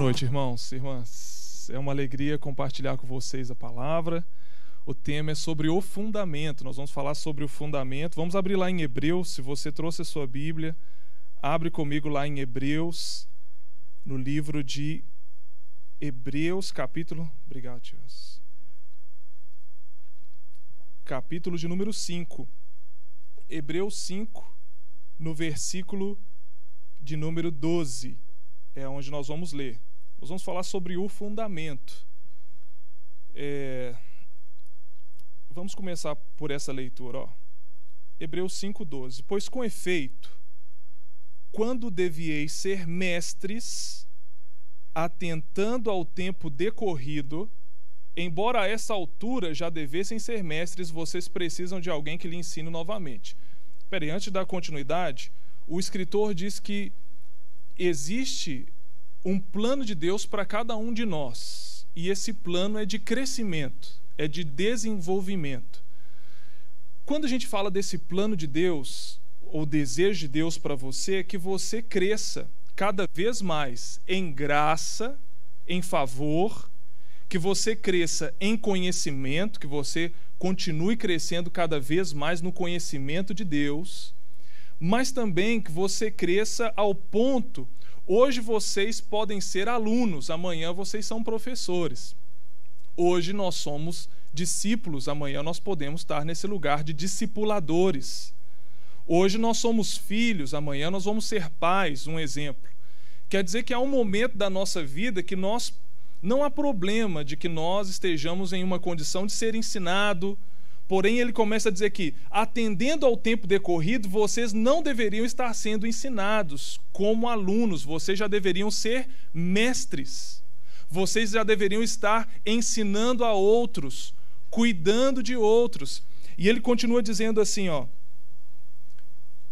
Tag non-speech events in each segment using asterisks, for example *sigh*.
noite, irmãos irmãs. É uma alegria compartilhar com vocês a palavra. O tema é sobre o fundamento. Nós vamos falar sobre o fundamento. Vamos abrir lá em Hebreus. Se você trouxe a sua Bíblia, abre comigo lá em Hebreus, no livro de Hebreus, capítulo. Obrigado, tios. Capítulo de número 5. Hebreus 5, no versículo de número 12. É onde nós vamos ler. Nós vamos falar sobre o fundamento. É... Vamos começar por essa leitura. Ó. Hebreus 5,12. Pois com efeito, quando devieis ser mestres, atentando ao tempo decorrido, embora a essa altura já devessem ser mestres, vocês precisam de alguém que lhe ensine novamente. Peraí, antes da continuidade, o escritor diz que existe um plano de Deus para cada um de nós. E esse plano é de crescimento, é de desenvolvimento. Quando a gente fala desse plano de Deus, ou desejo de Deus para você, é que você cresça cada vez mais em graça, em favor, que você cresça em conhecimento, que você continue crescendo cada vez mais no conhecimento de Deus mas também que você cresça ao ponto. Hoje vocês podem ser alunos, amanhã vocês são professores. Hoje nós somos discípulos, amanhã nós podemos estar nesse lugar de discipuladores. Hoje nós somos filhos, amanhã nós vamos ser pais, um exemplo. Quer dizer que há um momento da nossa vida que nós não há problema de que nós estejamos em uma condição de ser ensinado, Porém, ele começa a dizer que, atendendo ao tempo decorrido, vocês não deveriam estar sendo ensinados como alunos, vocês já deveriam ser mestres. Vocês já deveriam estar ensinando a outros, cuidando de outros. E ele continua dizendo assim, ó.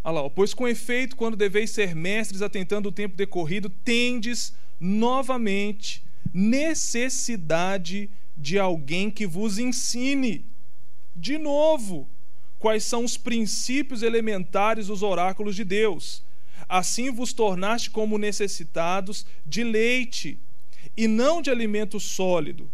Olha lá, pois com efeito, quando deveis ser mestres, atentando o tempo decorrido, tendes novamente necessidade de alguém que vos ensine de novo, quais são os princípios elementares dos oráculos de Deus. Assim vos tornaste como necessitados de leite e não de alimento sólido.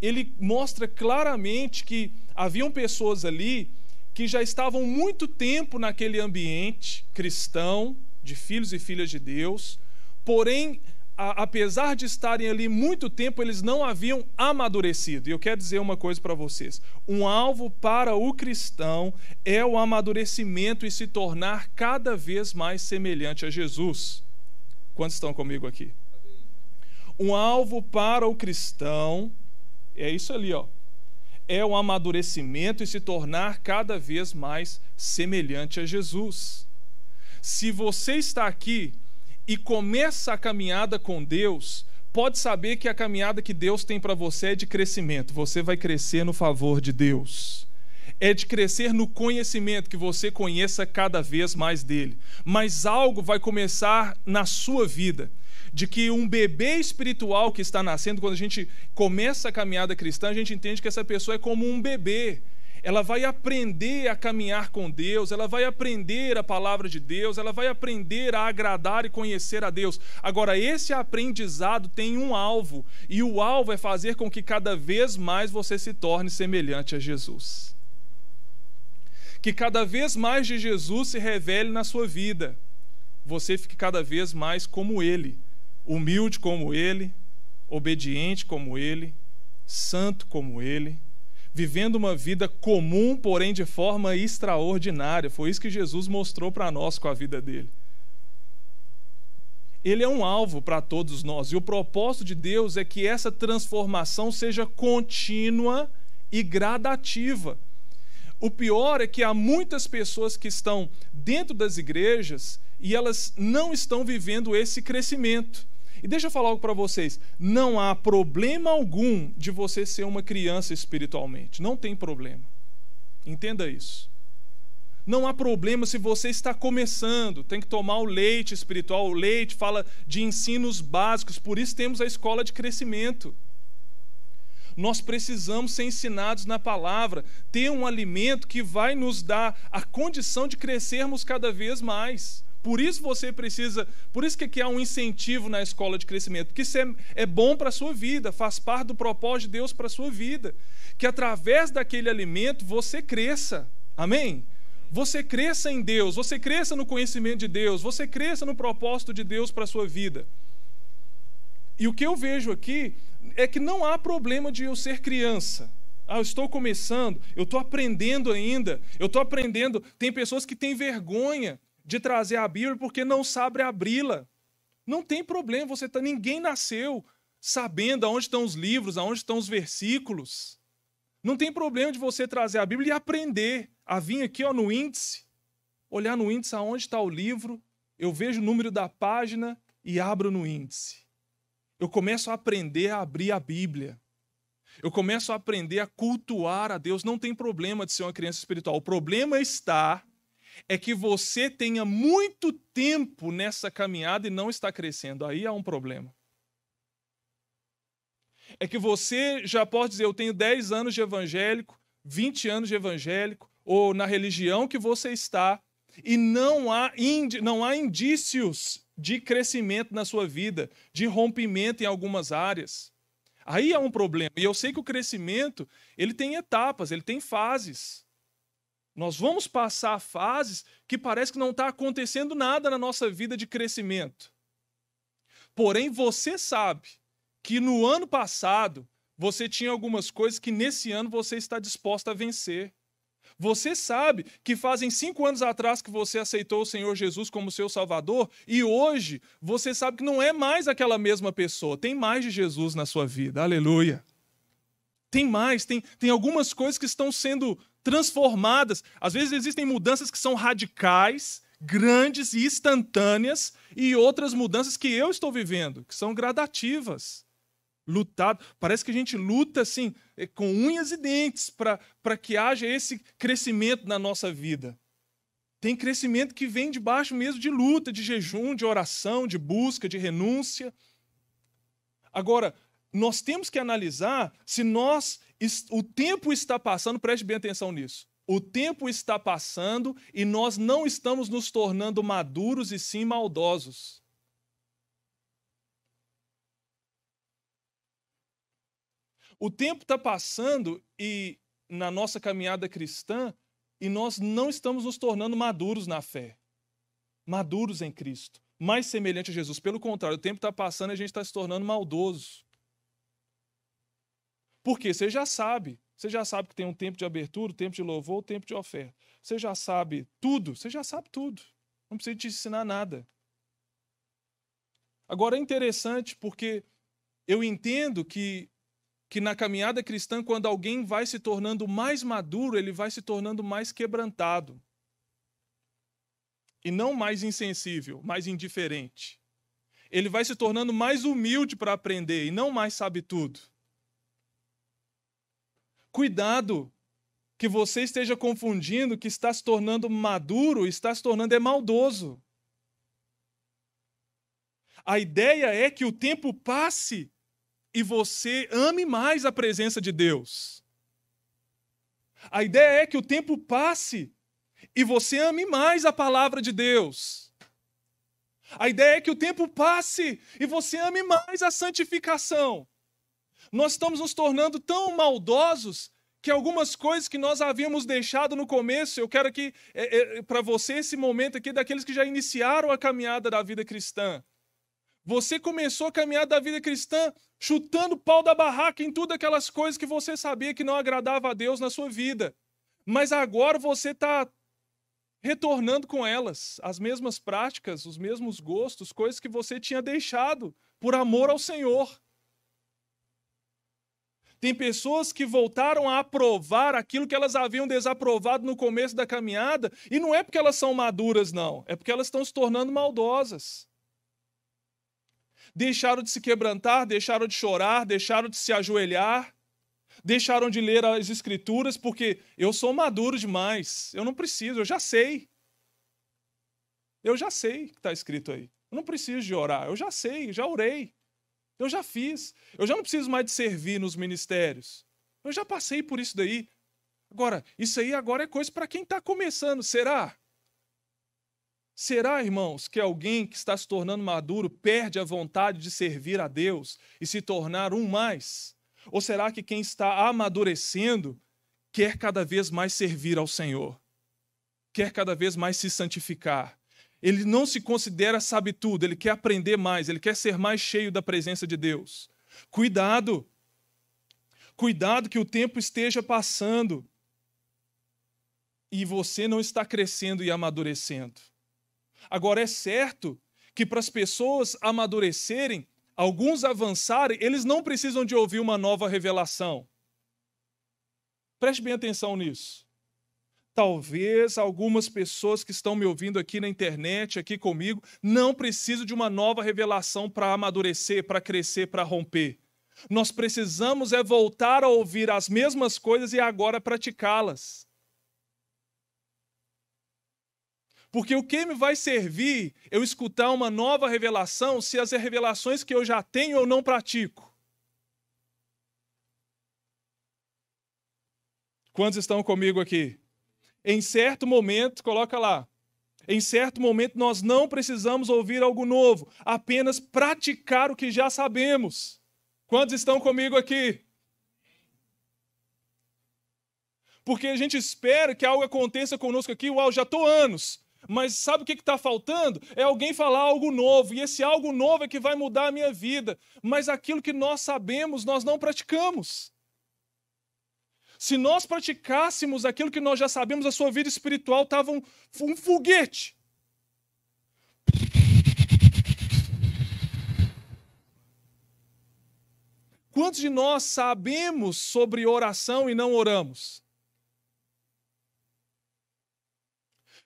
Ele mostra claramente que haviam pessoas ali que já estavam muito tempo naquele ambiente cristão, de filhos e filhas de Deus, porém a, apesar de estarem ali muito tempo, eles não haviam amadurecido. E eu quero dizer uma coisa para vocês: um alvo para o cristão é o amadurecimento e se tornar cada vez mais semelhante a Jesus. Quantos estão comigo aqui? Um alvo para o cristão é isso ali, ó. É o amadurecimento e se tornar cada vez mais semelhante a Jesus. Se você está aqui e começa a caminhada com Deus, pode saber que a caminhada que Deus tem para você é de crescimento. Você vai crescer no favor de Deus. É de crescer no conhecimento, que você conheça cada vez mais dele. Mas algo vai começar na sua vida de que um bebê espiritual que está nascendo, quando a gente começa a caminhada cristã, a gente entende que essa pessoa é como um bebê ela vai aprender a caminhar com Deus, ela vai aprender a palavra de Deus, ela vai aprender a agradar e conhecer a Deus. Agora, esse aprendizado tem um alvo, e o alvo é fazer com que cada vez mais você se torne semelhante a Jesus. Que cada vez mais de Jesus se revele na sua vida. Você fique cada vez mais como Ele, humilde como Ele, obediente como Ele, santo como Ele vivendo uma vida comum, porém de forma extraordinária. Foi isso que Jesus mostrou para nós com a vida dele. Ele é um alvo para todos nós, e o propósito de Deus é que essa transformação seja contínua e gradativa. O pior é que há muitas pessoas que estão dentro das igrejas e elas não estão vivendo esse crescimento. E deixa eu falar algo para vocês: não há problema algum de você ser uma criança espiritualmente. Não tem problema. Entenda isso. Não há problema se você está começando, tem que tomar o leite espiritual. O leite fala de ensinos básicos, por isso temos a escola de crescimento. Nós precisamos ser ensinados na palavra, ter um alimento que vai nos dar a condição de crescermos cada vez mais Por isso você precisa, por isso que aqui há um incentivo na escola de crescimento, porque isso é, é bom para a sua vida, faz parte do propósito de Deus para a sua vida. Que através daquele alimento você cresça. Amém? Você cresça em Deus, você cresça no conhecimento de Deus, você cresça no propósito de Deus para a sua vida. E o que eu vejo aqui é que não há problema de eu ser criança. Ah, eu estou começando, eu estou aprendendo ainda, eu estou aprendendo. Tem pessoas que têm vergonha de trazer a Bíblia porque não sabe abri-la. Não tem problema, você tá, ninguém nasceu sabendo aonde estão os livros, aonde estão os versículos. Não tem problema de você trazer a Bíblia e aprender a vir aqui ó, no índice, olhar no índice aonde está o livro, eu vejo o número da página e abro no índice. Eu começo a aprender a abrir a Bíblia. Eu começo a aprender a cultuar a Deus. Não tem problema de ser uma criança espiritual. O problema está é que você tenha muito tempo nessa caminhada e não está crescendo. Aí há um problema. É que você já pode dizer, eu tenho 10 anos de evangélico, 20 anos de evangélico, ou na religião que você está, e não há, não há indícios de crescimento na sua vida, de rompimento em algumas áreas. Aí há um problema. E eu sei que o crescimento, ele tem etapas, ele tem fases. Nós vamos passar fases que parece que não está acontecendo nada na nossa vida de crescimento. Porém, você sabe que no ano passado você tinha algumas coisas que nesse ano você está disposto a vencer. Você sabe que fazem cinco anos atrás que você aceitou o Senhor Jesus como seu Salvador e hoje você sabe que não é mais aquela mesma pessoa. Tem mais de Jesus na sua vida. Aleluia. Tem mais, tem, tem algumas coisas que estão sendo transformadas. Às vezes existem mudanças que são radicais, grandes e instantâneas, e outras mudanças que eu estou vivendo, que são gradativas. Lutado. Parece que a gente luta assim, eh, com unhas e dentes, para que haja esse crescimento na nossa vida. Tem crescimento que vem debaixo mesmo de luta, de jejum, de oração, de busca, de renúncia. Agora, nós temos que analisar se nós o tempo está passando, preste bem atenção nisso. O tempo está passando e nós não estamos nos tornando maduros e sim maldosos. O tempo está passando e na nossa caminhada cristã e nós não estamos nos tornando maduros na fé, maduros em Cristo, mais semelhante a Jesus. Pelo contrário, o tempo está passando e a gente está se tornando maldoso. Porque você já sabe. Você já sabe que tem um tempo de abertura, um tempo de louvor, um tempo de oferta. Você já sabe tudo. Você já sabe tudo. Não precisa te ensinar nada. Agora é interessante porque eu entendo que, que na caminhada cristã, quando alguém vai se tornando mais maduro, ele vai se tornando mais quebrantado. E não mais insensível, mais indiferente. Ele vai se tornando mais humilde para aprender e não mais sabe tudo. Cuidado que você esteja confundindo que está se tornando maduro, está se tornando é maldoso. A ideia é que o tempo passe e você ame mais a presença de Deus. A ideia é que o tempo passe e você ame mais a palavra de Deus. A ideia é que o tempo passe e você ame mais a santificação. Nós estamos nos tornando tão maldosos que algumas coisas que nós havíamos deixado no começo, eu quero aqui, é, é, para você, esse momento aqui, daqueles que já iniciaram a caminhada da vida cristã. Você começou a caminhada da vida cristã chutando pau da barraca em tudo aquelas coisas que você sabia que não agradava a Deus na sua vida. Mas agora você está retornando com elas, as mesmas práticas, os mesmos gostos, coisas que você tinha deixado por amor ao Senhor. Tem pessoas que voltaram a aprovar aquilo que elas haviam desaprovado no começo da caminhada, e não é porque elas são maduras, não, é porque elas estão se tornando maldosas. Deixaram de se quebrantar, deixaram de chorar, deixaram de se ajoelhar, deixaram de ler as Escrituras, porque eu sou maduro demais, eu não preciso, eu já sei. Eu já sei o que está escrito aí. Eu não preciso de orar, eu já sei, já orei. Eu já fiz. Eu já não preciso mais de servir nos ministérios. Eu já passei por isso daí. Agora, isso aí agora é coisa para quem está começando, será? Será, irmãos, que alguém que está se tornando maduro perde a vontade de servir a Deus e se tornar um mais? Ou será que quem está amadurecendo quer cada vez mais servir ao Senhor? Quer cada vez mais se santificar? Ele não se considera sabe tudo, ele quer aprender mais, ele quer ser mais cheio da presença de Deus. Cuidado! Cuidado que o tempo esteja passando e você não está crescendo e amadurecendo. Agora, é certo que para as pessoas amadurecerem, alguns avançarem, eles não precisam de ouvir uma nova revelação. Preste bem atenção nisso. Talvez algumas pessoas que estão me ouvindo aqui na internet, aqui comigo, não precisam de uma nova revelação para amadurecer, para crescer, para romper. Nós precisamos é voltar a ouvir as mesmas coisas e agora praticá-las. Porque o que me vai servir eu escutar uma nova revelação se as revelações que eu já tenho eu não pratico? Quantos estão comigo aqui? Em certo momento, coloca lá. Em certo momento nós não precisamos ouvir algo novo, apenas praticar o que já sabemos. Quantos estão comigo aqui? Porque a gente espera que algo aconteça conosco aqui, uau, já estou anos. Mas sabe o que está faltando? É alguém falar algo novo, e esse algo novo é que vai mudar a minha vida. Mas aquilo que nós sabemos, nós não praticamos. Se nós praticássemos aquilo que nós já sabemos, a sua vida espiritual estava um, um foguete. Quantos de nós sabemos sobre oração e não oramos?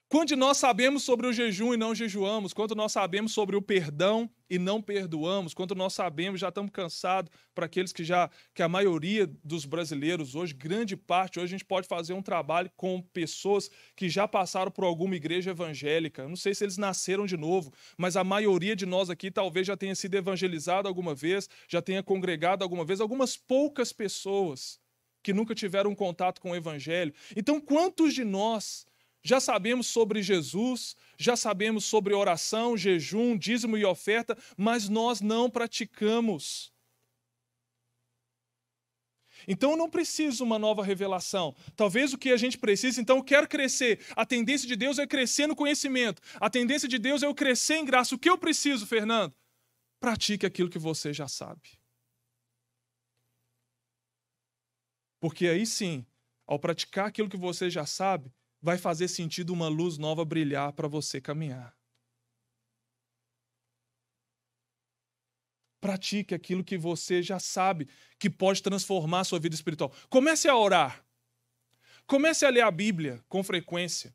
Quanto de nós sabemos sobre o jejum e não jejuamos? Quanto nós sabemos sobre o perdão e não perdoamos? Quanto nós sabemos, já estamos cansados para aqueles que já, que a maioria dos brasileiros hoje, grande parte, hoje a gente pode fazer um trabalho com pessoas que já passaram por alguma igreja evangélica. Não sei se eles nasceram de novo, mas a maioria de nós aqui talvez já tenha sido evangelizado alguma vez, já tenha congregado alguma vez, algumas poucas pessoas que nunca tiveram contato com o evangelho. Então, quantos de nós já sabemos sobre Jesus, já sabemos sobre oração, jejum, dízimo e oferta, mas nós não praticamos. Então eu não preciso uma nova revelação. Talvez o que a gente precisa, então eu quero crescer. A tendência de Deus é crescer no conhecimento. A tendência de Deus é eu crescer em graça. O que eu preciso, Fernando? Pratique aquilo que você já sabe. Porque aí sim, ao praticar aquilo que você já sabe, vai fazer sentido uma luz nova brilhar para você caminhar. Pratique aquilo que você já sabe que pode transformar a sua vida espiritual. Comece a orar. Comece a ler a Bíblia com frequência.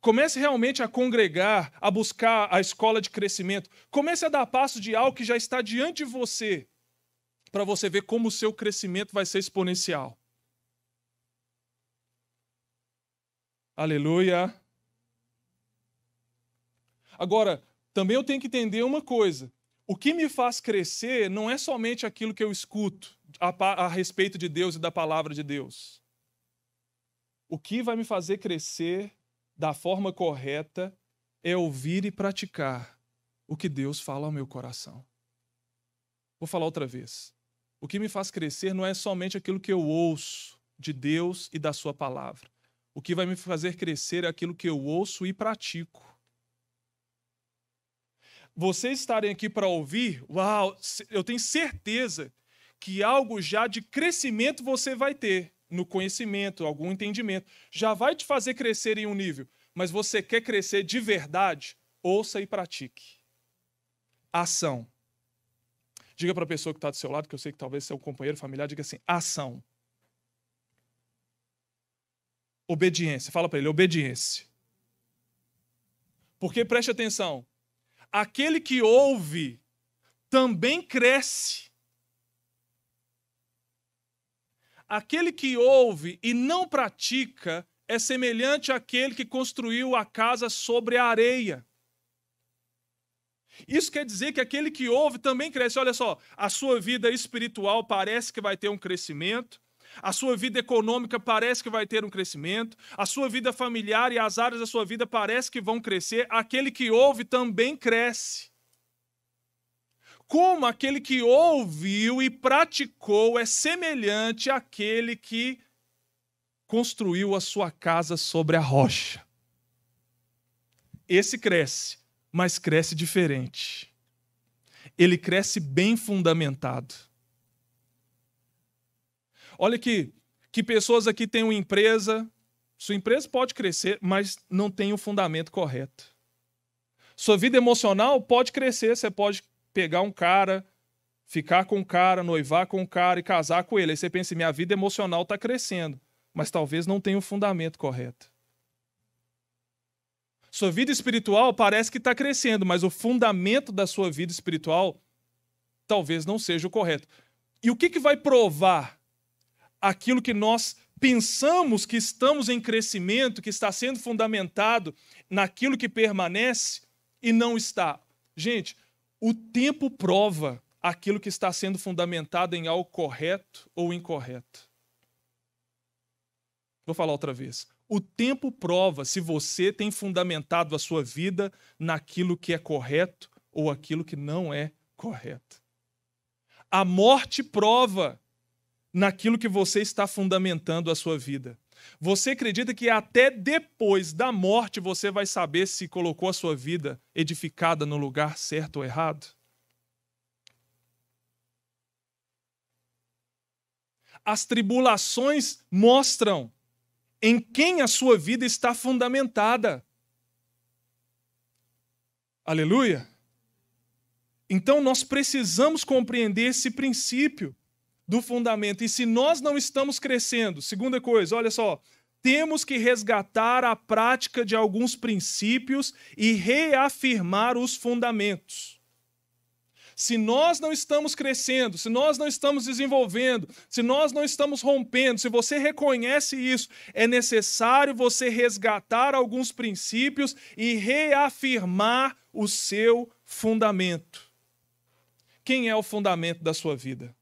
Comece realmente a congregar, a buscar a escola de crescimento. Comece a dar passo de algo que já está diante de você, para você ver como o seu crescimento vai ser exponencial. Aleluia. Agora, também eu tenho que entender uma coisa. O que me faz crescer não é somente aquilo que eu escuto a, a, respeito de Deus e da palavra de Deus. O que vai me fazer crescer da forma correta é ouvir e praticar o que Deus fala ao meu coração. Vou falar outra vez. O que me faz crescer não é somente aquilo que eu ouço de Deus e da Sua palavra. O que vai me fazer crescer é aquilo que eu ouço e pratico. Vocês estarem aqui para ouvir, uau, eu tenho certeza que algo já de crescimento você vai ter no conhecimento, algum entendimento. Já vai te fazer crescer em um nível. Mas você quer crescer de verdade? Ouça e pratique. Ação. Diga para a pessoa que está do seu lado, que eu sei que talvez seja um companheiro familiar, diga assim: ação. Obediência. Fala para ele, obediência. Porque preste atenção, aquele que ouve também cresce. Aquele que ouve e não pratica é semelhante àquele que construiu a casa sobre a areia. Isso quer dizer que aquele que ouve também cresce. Olha só, a sua vida espiritual parece que vai ter um crescimento, a sua vida econômica parece que vai ter um crescimento, a sua vida familiar e as áreas da sua vida parece que vão crescer, aquele que ouve também cresce. Como aquele que ouviu e praticou é semelhante àquele que construiu a sua casa sobre a rocha. Esse cresce, mas cresce diferente. Ele cresce bem fundamentado. Olha que, que pessoas aqui têm uma empresa, sua empresa pode crescer, mas não tem o fundamento correto. Sua vida emocional pode crescer, você pode pegar um cara, ficar com um cara, noivar com um cara e casar com ele. Aí você pensa, minha vida emocional está crescendo, mas talvez não tenha o fundamento correto. Sua vida espiritual parece que está crescendo, mas o fundamento da sua vida espiritual talvez não seja o correto. E o que, que vai provar aquilo que nós pensamos que estamos em crescimento, que está sendo fundamentado naquilo que permanece e não está? Gente, o tempo prova aquilo que está sendo fundamentado em algo correto ou incorreto. Vou falar outra vez. O tempo prova se você tem fundamentado a sua vida naquilo que é correto ou aquilo que não é correto. A morte prova naquilo que você está fundamentando a sua vida. Você acredita que até depois da morte você vai saber se colocou a sua vida edificada no lugar certo ou errado? As tribulações mostram em quem a sua vida está fundamentada. Aleluia! Então nós precisamos compreender esse princípio do fundamento. E se nós não estamos crescendo, segunda coisa, olha só, temos que resgatar a prática de alguns princípios e reafirmar os fundamentos. Se nós não estamos crescendo, se nós não estamos desenvolvendo, se nós não estamos rompendo, se você reconhece isso, é necessário você resgatar alguns princípios e reafirmar o seu fundamento. Quem é o fundamento da sua vida?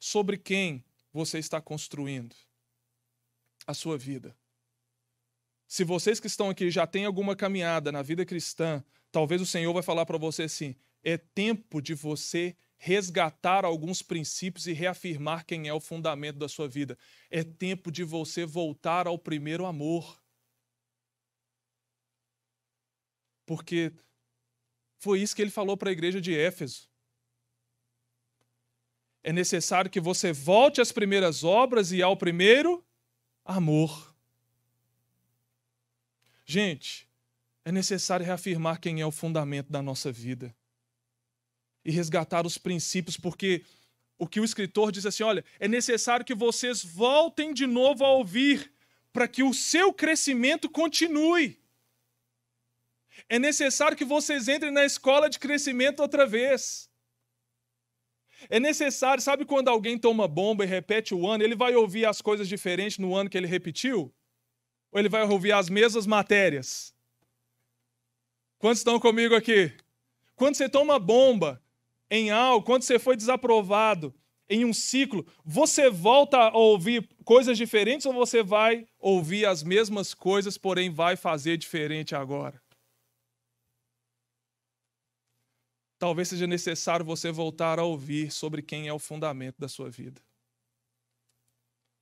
Sobre quem você está construindo a sua vida? Se vocês que estão aqui já têm alguma caminhada na vida cristã, talvez o Senhor vai falar para você assim: é tempo de você resgatar alguns princípios e reafirmar quem é o fundamento da sua vida. É tempo de você voltar ao primeiro amor. Porque foi isso que ele falou para a igreja de Éfeso. É necessário que você volte às primeiras obras e ao primeiro amor. Gente, é necessário reafirmar quem é o fundamento da nossa vida e resgatar os princípios, porque o que o escritor diz assim: olha, é necessário que vocês voltem de novo a ouvir, para que o seu crescimento continue. É necessário que vocês entrem na escola de crescimento outra vez. É necessário, sabe quando alguém toma bomba e repete o ano, ele vai ouvir as coisas diferentes no ano que ele repetiu? Ou ele vai ouvir as mesmas matérias? Quantos estão comigo aqui? Quando você toma bomba em algo, quando você foi desaprovado em um ciclo, você volta a ouvir coisas diferentes ou você vai ouvir as mesmas coisas, porém vai fazer diferente agora? Talvez seja necessário você voltar a ouvir sobre quem é o fundamento da sua vida.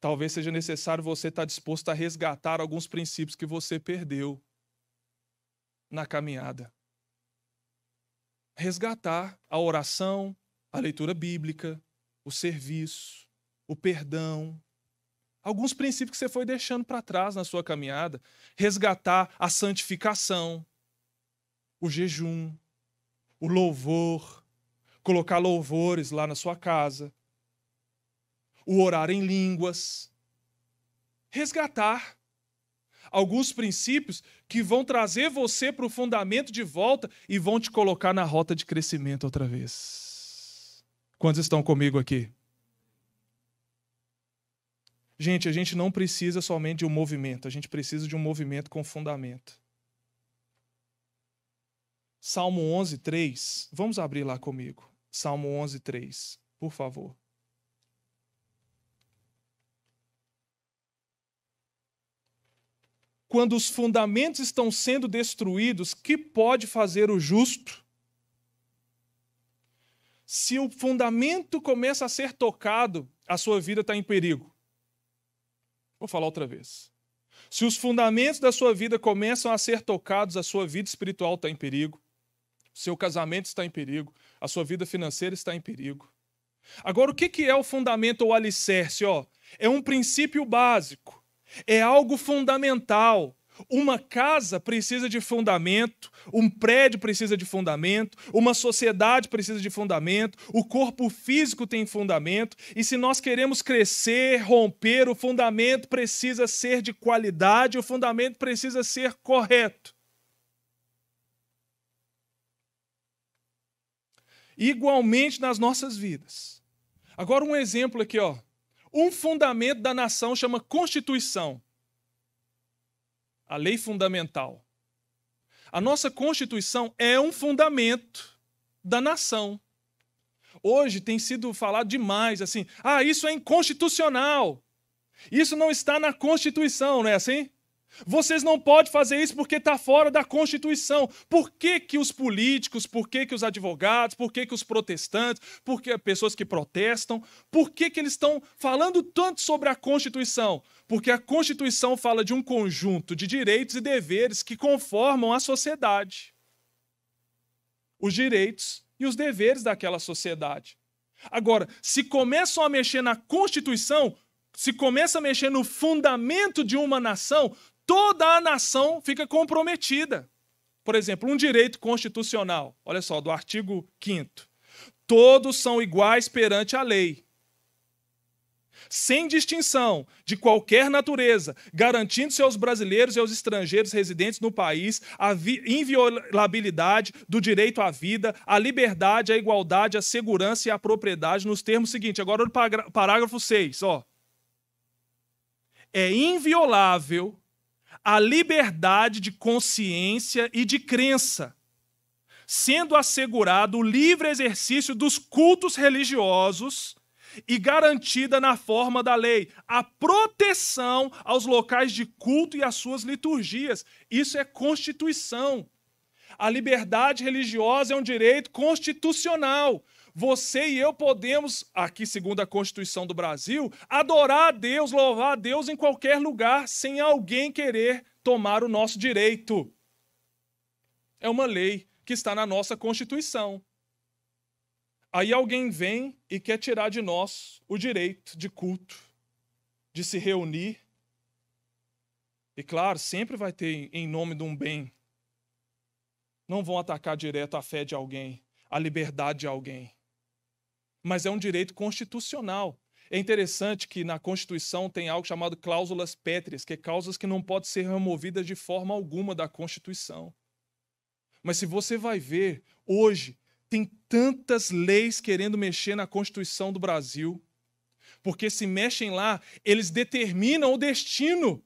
Talvez seja necessário você estar disposto a resgatar alguns princípios que você perdeu na caminhada. Resgatar a oração, a leitura bíblica, o serviço, o perdão, alguns princípios que você foi deixando para trás na sua caminhada. Resgatar a santificação, o jejum, o louvor, colocar louvores lá na sua casa, o orar em línguas. Resgatar alguns princípios que vão trazer você para o fundamento de volta e vão te colocar na rota de crescimento outra vez. Quantos estão comigo aqui? Gente, a gente não precisa somente de um movimento, a gente precisa de um movimento com fundamento. Salmo 11, 3. Vamos abrir lá comigo. Salmo 11, 3, por favor. Quando os fundamentos estão sendo destruídos, que pode fazer o justo? Se o fundamento começa a ser tocado, a sua vida está em perigo. Vou falar outra vez. Se os fundamentos da sua vida começam a ser tocados, a sua vida espiritual está em perigo seu casamento está em perigo, a sua vida financeira está em perigo. Agora, o que é o fundamento ou alicerce? É um princípio básico, é algo fundamental. Uma casa precisa de fundamento, um prédio precisa de fundamento, uma sociedade precisa de fundamento, o corpo físico tem fundamento, e se nós queremos crescer, romper, o fundamento precisa ser de qualidade, o fundamento precisa ser correto. Igualmente nas nossas vidas. Agora um exemplo aqui, ó. Um fundamento da nação chama Constituição a lei fundamental. A nossa Constituição é um fundamento da nação. Hoje tem sido falado demais assim: ah, isso é inconstitucional. Isso não está na Constituição, não é assim? Vocês não podem fazer isso porque está fora da Constituição. Por que, que os políticos, por que, que os advogados, por que, que os protestantes, por que pessoas que protestam, por que, que eles estão falando tanto sobre a Constituição? Porque a Constituição fala de um conjunto de direitos e deveres que conformam a sociedade. Os direitos e os deveres daquela sociedade. Agora, se começam a mexer na Constituição, se começa a mexer no fundamento de uma nação, toda a nação fica comprometida. Por exemplo, um direito constitucional, olha só, do artigo 5. Todos são iguais perante a lei, sem distinção de qualquer natureza, garantindo-se aos brasileiros e aos estrangeiros residentes no país a inviolabilidade do direito à vida, à liberdade, à igualdade, à segurança e à propriedade, nos termos seguintes. Agora, o parágrafo 6, ó. É inviolável a liberdade de consciência e de crença, sendo assegurado o livre exercício dos cultos religiosos e garantida na forma da lei a proteção aos locais de culto e às suas liturgias. Isso é constituição. A liberdade religiosa é um direito constitucional. Você e eu podemos, aqui segundo a Constituição do Brasil, adorar a Deus, louvar a Deus em qualquer lugar, sem alguém querer tomar o nosso direito. É uma lei que está na nossa Constituição. Aí alguém vem e quer tirar de nós o direito de culto, de se reunir. E claro, sempre vai ter em nome de um bem. Não vão atacar direto a fé de alguém, a liberdade de alguém mas é um direito constitucional. É interessante que na Constituição tem algo chamado cláusulas pétreas, que é cláusulas que não podem ser removidas de forma alguma da Constituição. Mas se você vai ver, hoje tem tantas leis querendo mexer na Constituição do Brasil, porque se mexem lá, eles determinam o destino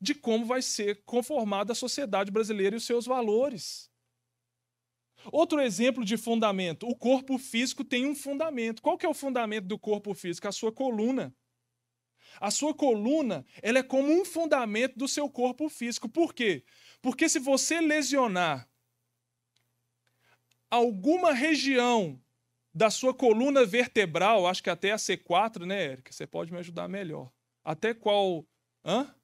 de como vai ser conformada a sociedade brasileira e os seus valores. Outro exemplo de fundamento: o corpo físico tem um fundamento. Qual que é o fundamento do corpo físico? A sua coluna. A sua coluna ela é como um fundamento do seu corpo físico. Por quê? Porque se você lesionar alguma região da sua coluna vertebral, acho que até a C4, né, Érica? Você pode me ajudar melhor. Até qual? Hã?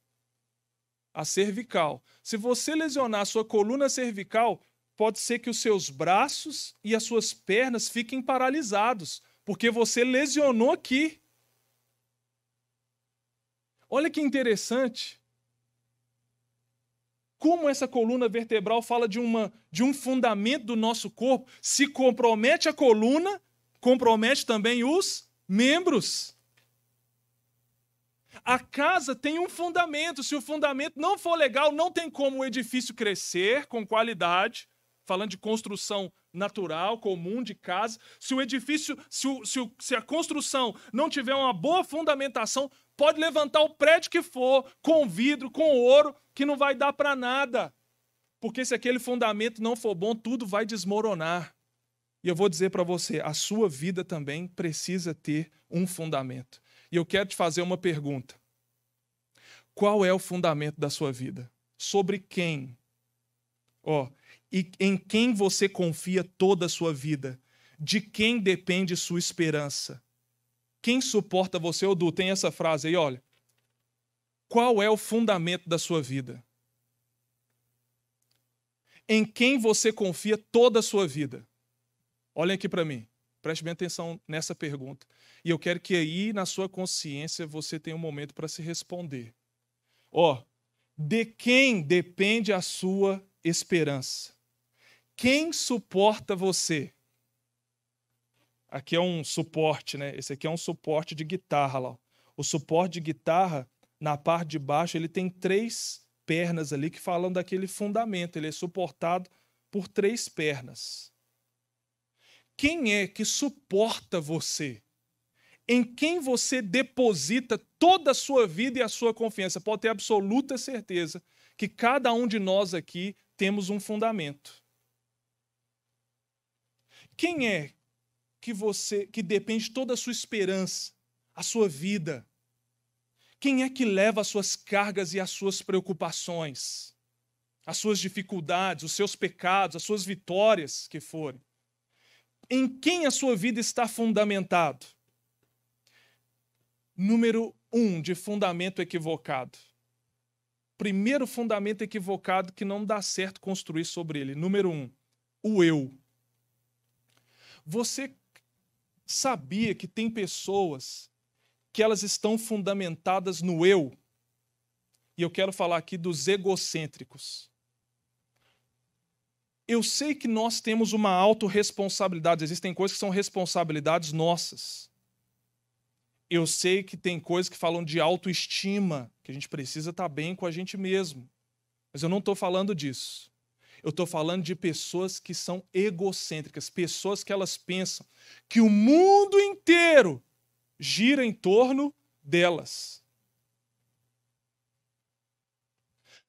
A cervical. Se você lesionar a sua coluna cervical, pode ser que os seus braços e as suas pernas fiquem paralisados, porque você lesionou aqui. Olha que interessante. Como essa coluna vertebral fala de, uma, de um fundamento do nosso corpo, se compromete a coluna, compromete também os membros. A casa tem um fundamento. Se o fundamento não for legal, não tem como o edifício crescer com qualidade falando de construção natural, comum, de casa. Se o edifício, se, o, se, o, se a construção não tiver uma boa fundamentação, pode levantar o prédio que for, com vidro, com ouro, que não vai dar para nada. Porque se aquele fundamento não for bom, tudo vai desmoronar. E eu vou dizer para você, a sua vida também precisa ter um fundamento. E eu quero te fazer uma pergunta. Qual é o fundamento da sua vida? Sobre quem? Ó, e em quem você confia toda a sua vida? De quem depende sua esperança? Quem suporta você? Odu, tem essa frase aí, olha. Qual é o fundamento da sua vida? Em quem você confia toda a sua vida? Olhem aqui para mim. Preste bem atenção nessa pergunta. E eu quero que aí na sua consciência você tenha um momento para se responder. Ó, oh, de quem depende a sua esperança? Quem suporta você? Aqui é um suporte, né? Esse aqui é um suporte de guitarra lá. O suporte de guitarra, na parte de baixo, ele tem três pernas ali que falam daquele fundamento. Ele é suportado por três pernas. Quem é que suporta você? Em quem você deposita toda a sua vida e a sua confiança? Pode ter absoluta certeza que cada um de nós aqui temos um fundamento. Quem é que você que depende toda a sua esperança, a sua vida? Quem é que leva as suas cargas e as suas preocupações, as suas dificuldades, os seus pecados, as suas vitórias que forem? em quem a sua vida está fundamentado? Número um de fundamento equivocado. Primeiro fundamento equivocado que não dá certo construir sobre ele. Número um, o eu. Você sabia que tem pessoas que elas estão fundamentadas no eu? E eu quero falar aqui dos egocêntricos eu sei que nós temos uma autorresponsabilidade, existem coisas que são responsabilidades nossas. Eu sei que tem coisas que falam de autoestima, que a gente precisa estar bem com a gente mesmo. Mas eu não estou falando disso. Eu estou falando de pessoas que são egocêntricas, pessoas que elas pensam que o mundo inteiro gira em torno delas.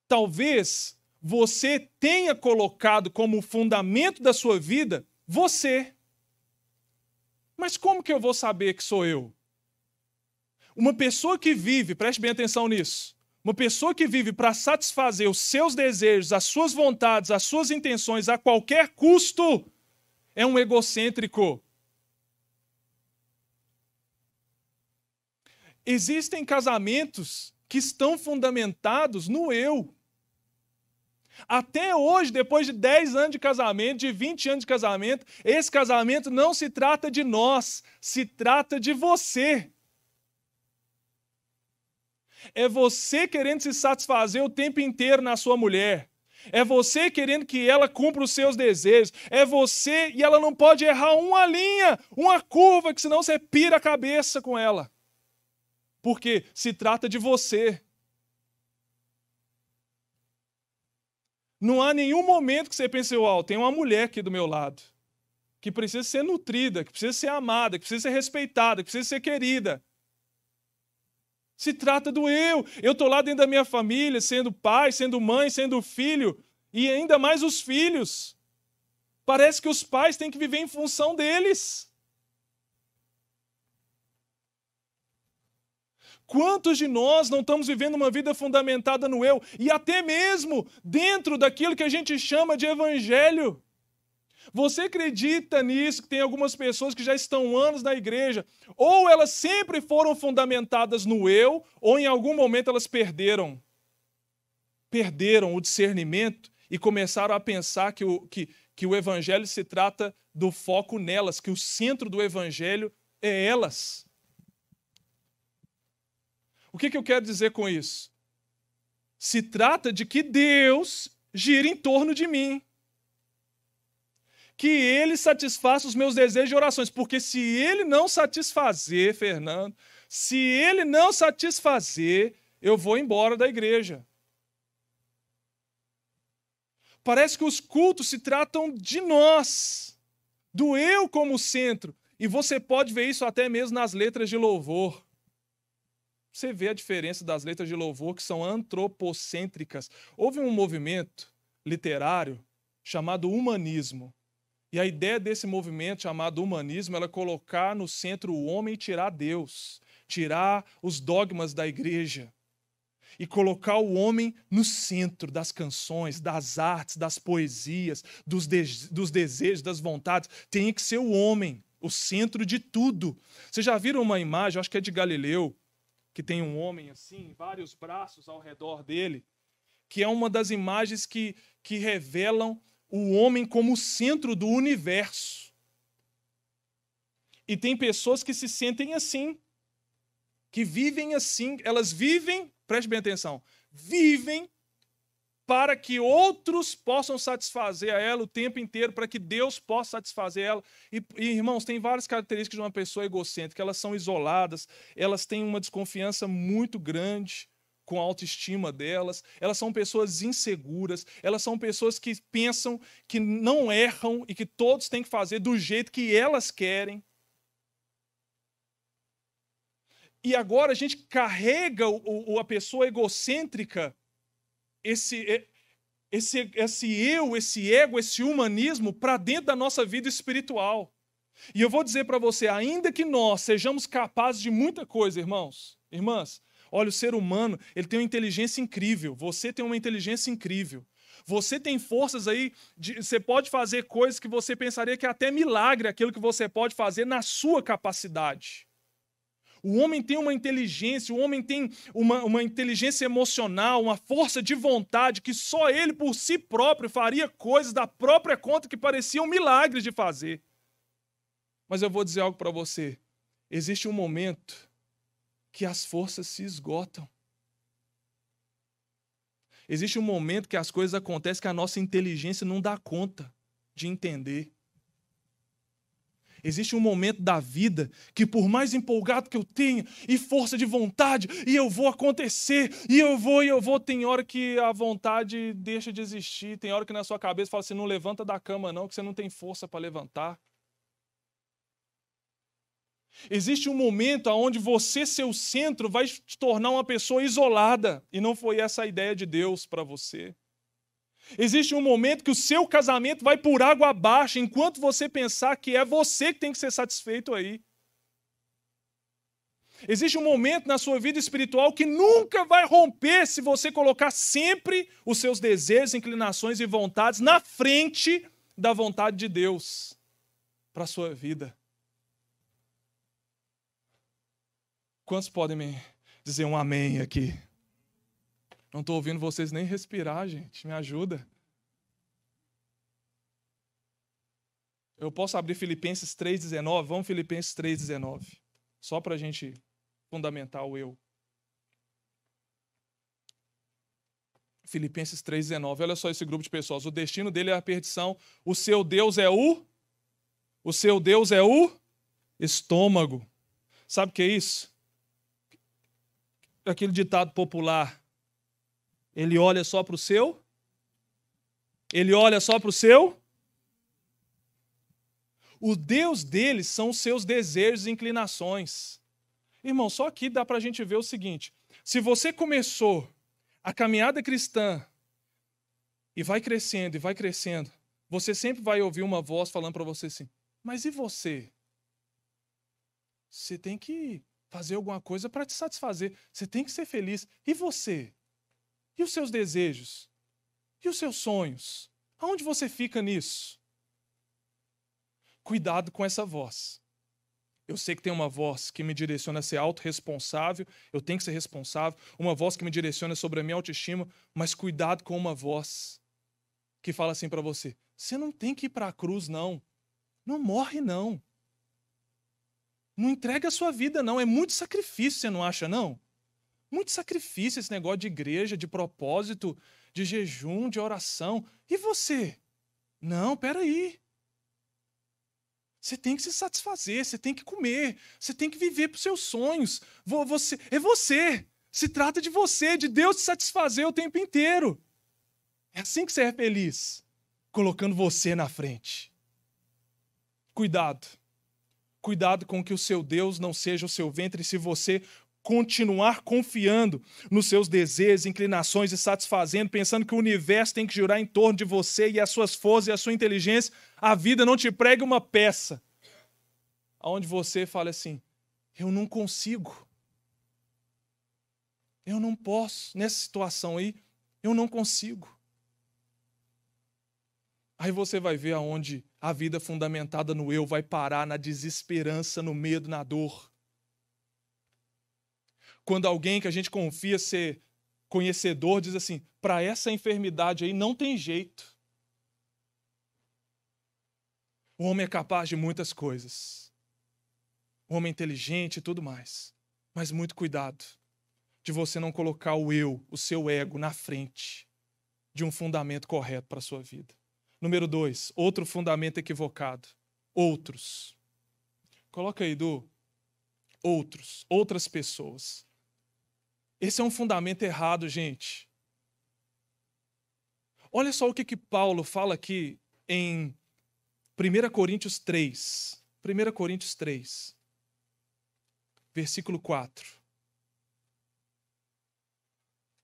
Talvez você tenha colocado como fundamento da sua vida você. Mas como que eu vou saber que sou eu? Uma pessoa que vive, preste bem atenção nisso, uma pessoa que vive para satisfazer os seus desejos, as suas vontades, as suas intenções a qualquer custo, é um egocêntrico. Existem casamentos que estão fundamentados no eu. Até hoje, depois de 10 anos de casamento, de 20 anos de casamento, esse casamento não se trata de nós, se trata de você. É você querendo se satisfazer o tempo inteiro na sua mulher. É você querendo que ela cumpra os seus desejos. É você e ela não pode errar uma linha, uma curva, que senão você pira a cabeça com ela. Porque se trata de você. Não há nenhum momento que você pense, uau, tem uma mulher aqui do meu lado, que precisa ser nutrida, que precisa ser amada, que precisa ser respeitada, que precisa ser querida. Se trata do eu. Eu estou lá dentro da minha família, sendo pai, sendo mãe, sendo filho, e ainda mais os filhos. Parece que os pais têm que viver em função deles. Quantos de nós não estamos vivendo uma vida fundamentada no eu e até mesmo dentro daquilo que a gente chama de evangelho? Você acredita nisso que tem algumas pessoas que já estão anos na igreja, ou elas sempre foram fundamentadas no eu, ou em algum momento elas perderam perderam o discernimento e começaram a pensar que o, que, que o evangelho se trata do foco nelas, que o centro do evangelho é elas. O que, que eu quero dizer com isso? Se trata de que Deus gira em torno de mim. Que Ele satisfaça os meus desejos e orações. Porque se Ele não satisfazer, Fernando, se Ele não satisfazer, eu vou embora da igreja. Parece que os cultos se tratam de nós, do eu como centro. E você pode ver isso até mesmo nas letras de louvor você vê a diferença das letras de louvor que são antropocêntricas. Houve um movimento literário chamado humanismo. E a ideia desse movimento chamado humanismo era colocar no centro o homem e tirar Deus, tirar os dogmas da igreja. e colocar o homem no centro das canções, das artes, das poesias, dos, de dos desejos, das vontades. Tem que ser o homem, o centro de tudo. Vocês já viram uma imagem, acho que é de Galileu, que tem um homem assim, vários braços ao redor dele, que é uma das imagens que, que revelam o homem como centro do universo. E tem pessoas que se sentem assim, que vivem assim, elas vivem preste bem atenção, vivem para que outros possam satisfazer a ela o tempo inteiro, para que Deus possa satisfazer ela. E, e, irmãos, tem várias características de uma pessoa egocêntrica. Elas são isoladas, elas têm uma desconfiança muito grande com a autoestima delas, elas são pessoas inseguras, elas são pessoas que pensam que não erram e que todos têm que fazer do jeito que elas querem. E agora a gente carrega o, o, a pessoa egocêntrica, esse, esse, esse eu, esse ego, esse humanismo para dentro da nossa vida espiritual. E eu vou dizer para você, ainda que nós sejamos capazes de muita coisa, irmãos, irmãs, olha, o ser humano, ele tem uma inteligência incrível, você tem uma inteligência incrível. Você tem forças aí, de, você pode fazer coisas que você pensaria que é até milagre aquilo que você pode fazer na sua capacidade. O homem tem uma inteligência, o homem tem uma, uma inteligência emocional, uma força de vontade que só ele por si próprio faria coisas da própria conta que pareciam milagres de fazer. Mas eu vou dizer algo para você. Existe um momento que as forças se esgotam. Existe um momento que as coisas acontecem que a nossa inteligência não dá conta de entender. Existe um momento da vida que, por mais empolgado que eu tenha, e força de vontade, e eu vou acontecer, e eu vou, e eu vou, tem hora que a vontade deixa de existir, tem hora que na sua cabeça fala assim: não levanta da cama, não, que você não tem força para levantar. Existe um momento onde você, seu centro, vai te tornar uma pessoa isolada, e não foi essa a ideia de Deus para você. Existe um momento que o seu casamento vai por água abaixo, enquanto você pensar que é você que tem que ser satisfeito aí. Existe um momento na sua vida espiritual que nunca vai romper se você colocar sempre os seus desejos, inclinações e vontades na frente da vontade de Deus para a sua vida. Quantos podem me dizer um amém aqui? Não estou ouvindo vocês nem respirar, gente. Me ajuda. Eu posso abrir Filipenses 3,19? Vamos Filipenses 3,19. Só para a gente fundamentar o eu. Filipenses 3,19. Olha só esse grupo de pessoas. O destino dele é a perdição. O seu Deus é o. O seu Deus é o estômago. Sabe o que é isso? Aquele ditado popular. Ele olha só para o seu? Ele olha só para o seu? O Deus deles são os seus desejos e inclinações. Irmão, só aqui dá para a gente ver o seguinte: se você começou a caminhada cristã e vai crescendo e vai crescendo, você sempre vai ouvir uma voz falando para você assim: mas e você? Você tem que fazer alguma coisa para te satisfazer. Você tem que ser feliz. E você? E os seus desejos? E os seus sonhos? Aonde você fica nisso? Cuidado com essa voz. Eu sei que tem uma voz que me direciona a ser autorresponsável, eu tenho que ser responsável, uma voz que me direciona sobre a minha autoestima, mas cuidado com uma voz que fala assim para você: você não tem que ir para a cruz, não. Não morre, não. Não entrega a sua vida, não. É muito sacrifício, você não acha, não? Muito sacrifício esse negócio de igreja, de propósito, de jejum, de oração. E você? Não, peraí. Você tem que se satisfazer, você tem que comer, você tem que viver para os seus sonhos. Você, é você. Se trata de você, de Deus te satisfazer o tempo inteiro. É assim que você é feliz, colocando você na frente. Cuidado. Cuidado com que o seu Deus não seja o seu ventre se você continuar confiando nos seus desejos, inclinações e satisfazendo, pensando que o universo tem que girar em torno de você e as suas forças e a sua inteligência, a vida não te prega uma peça aonde você fala assim: eu não consigo. Eu não posso, nessa situação aí, eu não consigo. Aí você vai ver aonde a vida fundamentada no eu vai parar na desesperança, no medo, na dor. Quando alguém que a gente confia ser conhecedor diz assim: para essa enfermidade aí não tem jeito. O homem é capaz de muitas coisas. O homem é inteligente e tudo mais. Mas muito cuidado de você não colocar o eu, o seu ego, na frente de um fundamento correto para a sua vida. Número dois, outro fundamento equivocado. Outros. Coloca aí, do outros, outras pessoas. Esse é um fundamento errado, gente. Olha só o que, que Paulo fala aqui em 1 Coríntios 3. 1 Coríntios 3, versículo 4.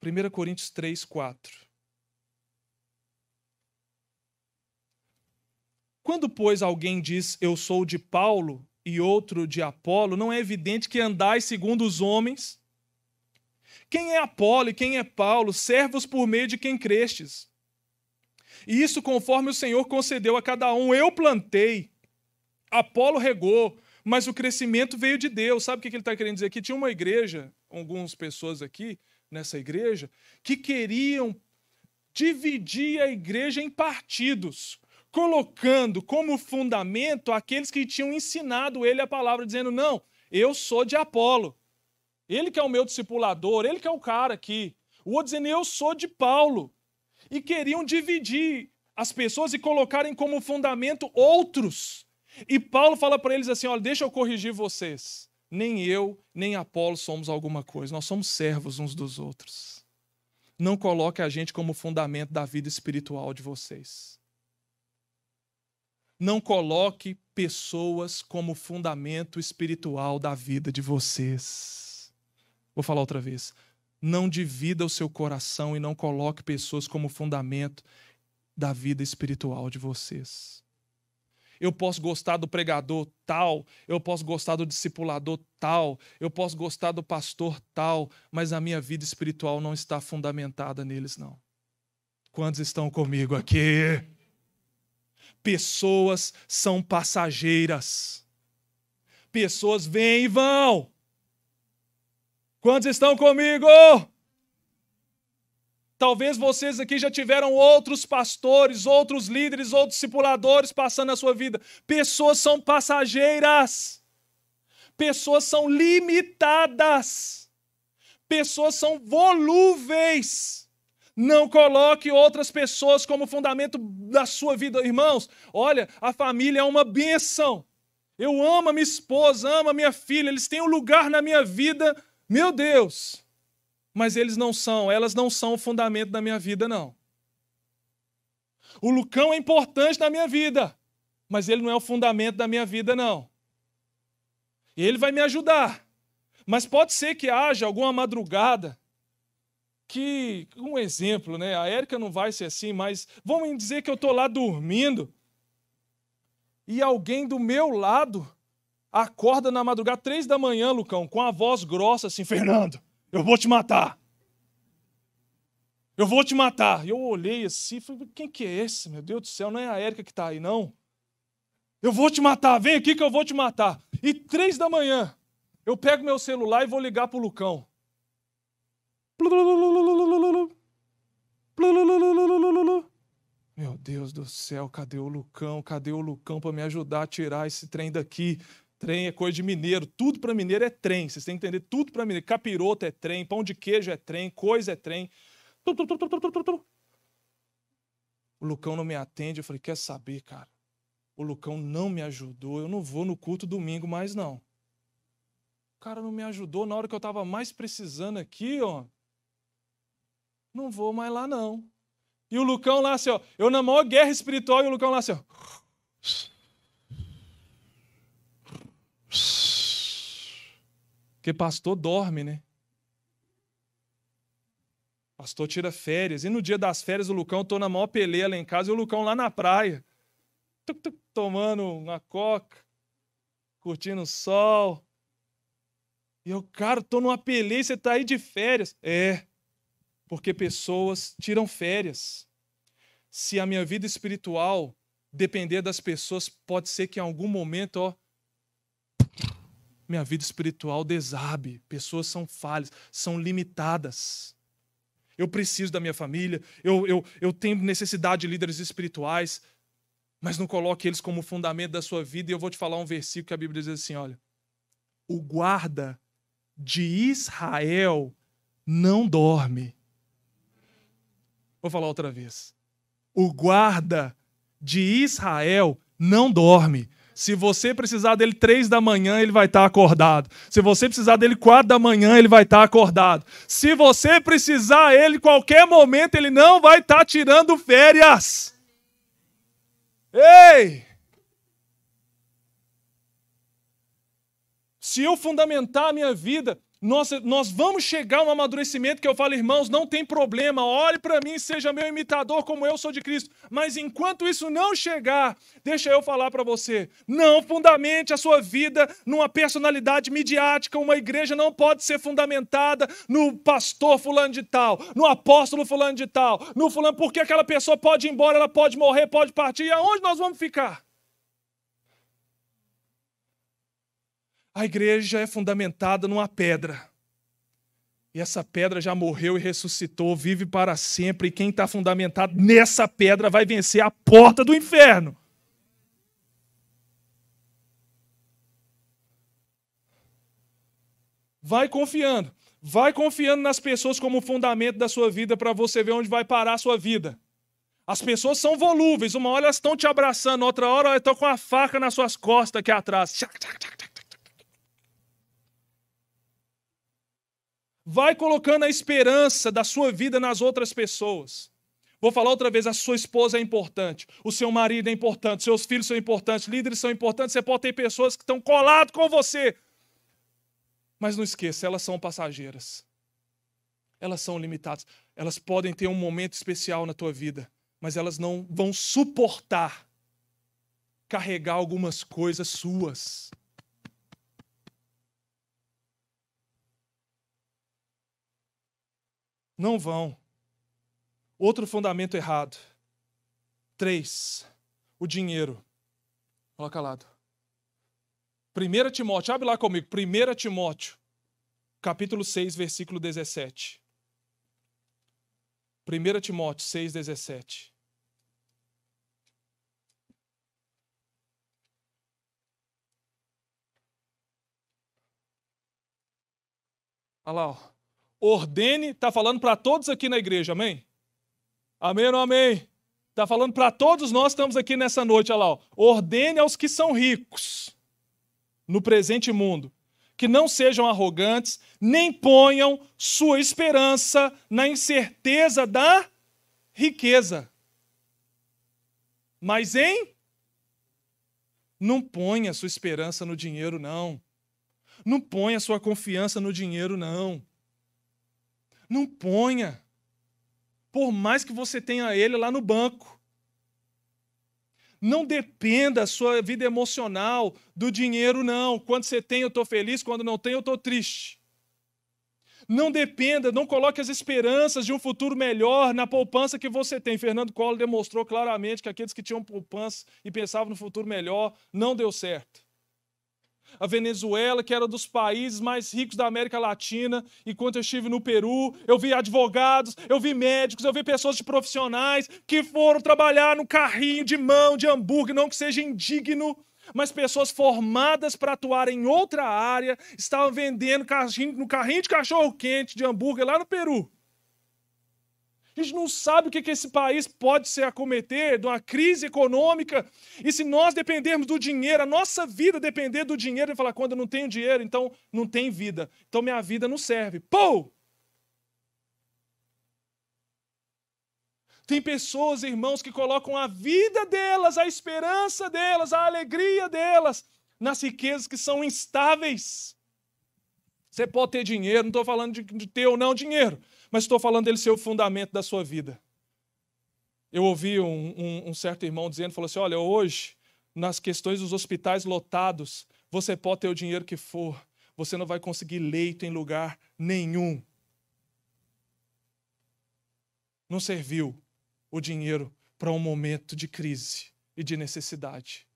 1 Coríntios 3, 4. Quando, pois, alguém diz eu sou de Paulo e outro de Apolo, não é evidente que andais segundo os homens? Quem é Apolo e quem é Paulo? Servos por meio de quem crestes. E isso conforme o Senhor concedeu a cada um. Eu plantei, Apolo regou, mas o crescimento veio de Deus. Sabe o que ele está querendo dizer aqui? Tinha uma igreja, algumas pessoas aqui nessa igreja, que queriam dividir a igreja em partidos colocando como fundamento aqueles que tinham ensinado ele a palavra, dizendo: Não, eu sou de Apolo. Ele que é o meu discipulador, ele que é o cara aqui. O outro dizendo: Eu sou de Paulo. E queriam dividir as pessoas e colocarem como fundamento outros. E Paulo fala para eles assim: Olha, deixa eu corrigir vocês. Nem eu, nem Apolo somos alguma coisa. Nós somos servos uns dos outros. Não coloque a gente como fundamento da vida espiritual de vocês. Não coloque pessoas como fundamento espiritual da vida de vocês. Vou falar outra vez. Não divida o seu coração e não coloque pessoas como fundamento da vida espiritual de vocês. Eu posso gostar do pregador tal, eu posso gostar do discipulador tal, eu posso gostar do pastor tal, mas a minha vida espiritual não está fundamentada neles, não. Quantos estão comigo aqui? Pessoas são passageiras. Pessoas vêm e vão. Quantos estão comigo? Talvez vocês aqui já tiveram outros pastores, outros líderes, outros discipuladores passando na sua vida. Pessoas são passageiras. Pessoas são limitadas. Pessoas são volúveis. Não coloque outras pessoas como fundamento da sua vida. Irmãos, olha, a família é uma bênção. Eu amo a minha esposa, amo a minha filha, eles têm um lugar na minha vida, meu Deus. Mas eles não são, elas não são o fundamento da minha vida, não. O Lucão é importante na minha vida, mas ele não é o fundamento da minha vida, não. Ele vai me ajudar, mas pode ser que haja alguma madrugada que, um exemplo, né? A Érica não vai ser assim, mas vamos dizer que eu estou lá dormindo e alguém do meu lado acorda na madrugada, três da manhã, Lucão, com a voz grossa assim: Fernando, eu vou te matar. Eu vou te matar. E eu olhei assim falei: quem que é esse? Meu Deus do céu, não é a Érica que está aí, não. Eu vou te matar, vem aqui que eu vou te matar. E três da manhã, eu pego meu celular e vou ligar para o Lucão. Meu Deus do céu, cadê o Lucão? Cadê o Lucão para me ajudar a tirar esse trem daqui? Trem é coisa de mineiro, tudo para mineiro é trem. Vocês têm que entender, tudo para mineiro. Capiroto é trem, pão de queijo é trem, coisa é trem. O Lucão não me atende. Eu falei: quer saber, cara? O Lucão não me ajudou. Eu não vou no culto domingo mais, não. O cara não me ajudou na hora que eu estava mais precisando aqui, ó. Não vou mais lá, não. E o Lucão lá, assim, ó, eu na maior guerra espiritual, e o Lucão lá, assim, ó. Porque pastor dorme, né? Pastor tira férias. E no dia das férias, o Lucão, tô na maior peleia lá em casa, e o Lucão lá na praia. Tuc, tuc, tomando uma coca, curtindo o sol. E eu, cara, tô numa peleia, você tá aí de férias. É, porque pessoas tiram férias. Se a minha vida espiritual depender das pessoas, pode ser que em algum momento, ó, minha vida espiritual desabe. Pessoas são falhas, são limitadas. Eu preciso da minha família, eu, eu, eu tenho necessidade de líderes espirituais, mas não coloque eles como fundamento da sua vida. E eu vou te falar um versículo que a Bíblia diz assim: olha, o guarda de Israel não dorme. Vou falar outra vez. O guarda de Israel não dorme. Se você precisar dele três da manhã, ele vai estar acordado. Se você precisar dele quatro da manhã, ele vai estar acordado. Se você precisar ele qualquer momento, ele não vai estar tirando férias. Ei! Se eu fundamentar a minha vida nós, nós vamos chegar a um amadurecimento que eu falo, irmãos, não tem problema, olhe para mim, seja meu imitador como eu sou de Cristo. Mas enquanto isso não chegar, deixa eu falar para você, não fundamente a sua vida numa personalidade midiática. Uma igreja não pode ser fundamentada no pastor fulano de tal, no apóstolo fulano de tal, no fulano, porque aquela pessoa pode ir embora, ela pode morrer, pode partir. E aonde nós vamos ficar? A igreja é fundamentada numa pedra. E essa pedra já morreu e ressuscitou, vive para sempre. E quem está fundamentado nessa pedra vai vencer a porta do inferno. Vai confiando. Vai confiando nas pessoas como fundamento da sua vida para você ver onde vai parar a sua vida. As pessoas são volúveis. Uma hora elas estão te abraçando, outra hora elas estão com a faca nas suas costas aqui atrás. Tchac, tchac, tchac, Vai colocando a esperança da sua vida nas outras pessoas. Vou falar outra vez: a sua esposa é importante, o seu marido é importante, seus filhos são importantes, líderes são importantes. Você pode ter pessoas que estão coladas com você. Mas não esqueça, elas são passageiras. Elas são limitadas. Elas podem ter um momento especial na tua vida, mas elas não vão suportar carregar algumas coisas suas. Não vão. Outro fundamento errado. Três, o dinheiro. Coloca lado. 1 Timóteo, abre lá comigo. 1 Timóteo, capítulo 6, versículo 17. 1 Timóteo 6, 17. Olha lá, ó ordene, está falando para todos aqui na igreja, amém? Amém ou não amém? Está falando para todos nós que estamos aqui nessa noite, olha lá. Ó. Ordene aos que são ricos no presente mundo, que não sejam arrogantes, nem ponham sua esperança na incerteza da riqueza. Mas em não ponha sua esperança no dinheiro, não. Não ponha sua confiança no dinheiro, não. Não ponha. Por mais que você tenha ele lá no banco. Não dependa a sua vida emocional do dinheiro, não. Quando você tem, eu estou feliz. Quando não tem, eu estou triste. Não dependa, não coloque as esperanças de um futuro melhor na poupança que você tem. Fernando Collor demonstrou claramente que aqueles que tinham poupança e pensavam no futuro melhor, não deu certo a Venezuela, que era dos países mais ricos da América Latina. Enquanto eu estive no Peru, eu vi advogados, eu vi médicos, eu vi pessoas de profissionais que foram trabalhar no carrinho de mão de hambúrguer, não que seja indigno, mas pessoas formadas para atuar em outra área, estavam vendendo no carrinho de cachorro quente de hambúrguer lá no Peru. A gente não sabe o que, esse país pode se acometer de uma crise econômica. E se nós dependermos do dinheiro, a nossa vida depender do dinheiro, e falar, quando eu não tenho dinheiro, então não tem vida. Então minha vida não serve. Pô! Tem pessoas, irmãos, que colocam a vida delas, a esperança delas, a alegria delas nas riquezas que são instáveis. Você pode ter dinheiro, não estou falando de ter ou não dinheiro, mas estou falando dele ser o fundamento da sua vida. Eu ouvi um, um, um certo irmão dizendo, falou assim, olha, hoje, nas questões dos hospitais lotados, você pode ter o dinheiro que for, você não vai conseguir leito em lugar nenhum. Não serviu o dinheiro para um momento de crise e de necessidade.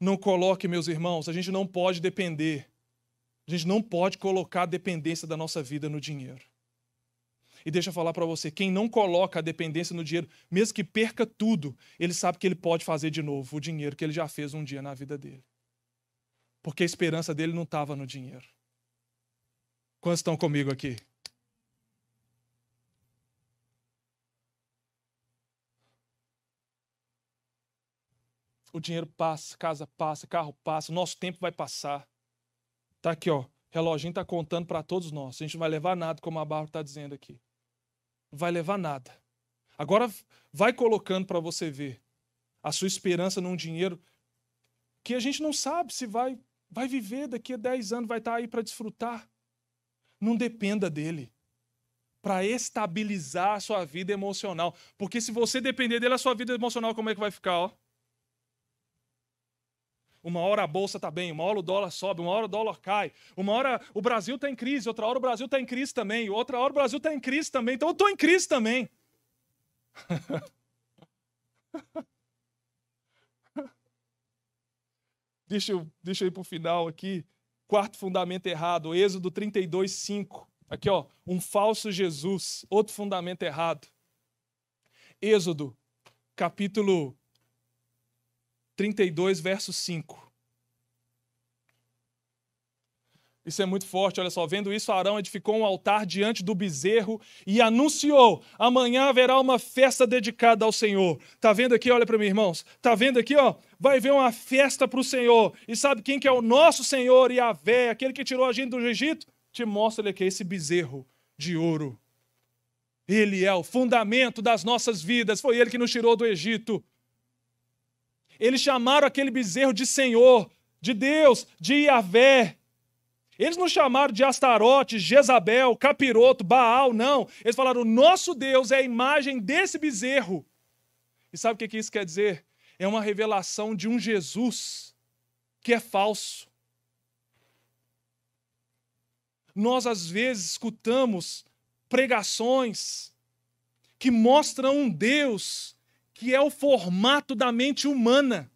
Não coloque, meus irmãos, a gente não pode depender. A gente não pode colocar a dependência da nossa vida no dinheiro. E deixa eu falar para você, quem não coloca a dependência no dinheiro, mesmo que perca tudo, ele sabe que ele pode fazer de novo o dinheiro que ele já fez um dia na vida dele. Porque a esperança dele não estava no dinheiro. Quantos estão comigo aqui? O dinheiro passa, casa passa, carro passa, nosso tempo vai passar. Tá aqui, ó. Reloginho está contando para todos nós. A gente não vai levar nada, como a Bárbara está dizendo aqui. Não vai levar nada. Agora vai colocando para você ver a sua esperança num dinheiro que a gente não sabe se vai vai viver daqui a 10 anos, vai estar tá aí para desfrutar. Não dependa dele para estabilizar a sua vida emocional. Porque se você depender dele, a sua vida emocional como é que vai ficar? Ó? Uma hora a bolsa está bem, uma hora o dólar sobe, uma hora o dólar cai, uma hora o Brasil está em crise, outra hora o Brasil está em crise também, outra hora o Brasil está em crise também, então eu estou em crise também. *laughs* deixa, eu, deixa eu ir para o final aqui. Quarto fundamento errado, Êxodo 32, 5. Aqui, ó, um falso Jesus, outro fundamento errado. Êxodo, capítulo 32, verso 5. Isso é muito forte, olha só. Vendo isso, Arão edificou um altar diante do bezerro e anunciou: amanhã haverá uma festa dedicada ao Senhor. Tá vendo aqui? Olha para mim, irmãos. Tá vendo aqui, ó? Vai haver uma festa para o Senhor. E sabe quem que é o nosso Senhor e a Vé, aquele que tirou a gente do Egito? Te mostra ele aqui esse bezerro de ouro. Ele é o fundamento das nossas vidas. Foi ele que nos tirou do Egito. Eles chamaram aquele bezerro de Senhor, de Deus, de Yahvé. Eles não chamaram de Astarote, Jezabel, Capiroto, Baal, não. Eles falaram: o nosso Deus é a imagem desse bezerro. E sabe o que isso quer dizer? É uma revelação de um Jesus que é falso. Nós, às vezes, escutamos pregações que mostram um Deus que é o formato da mente humana.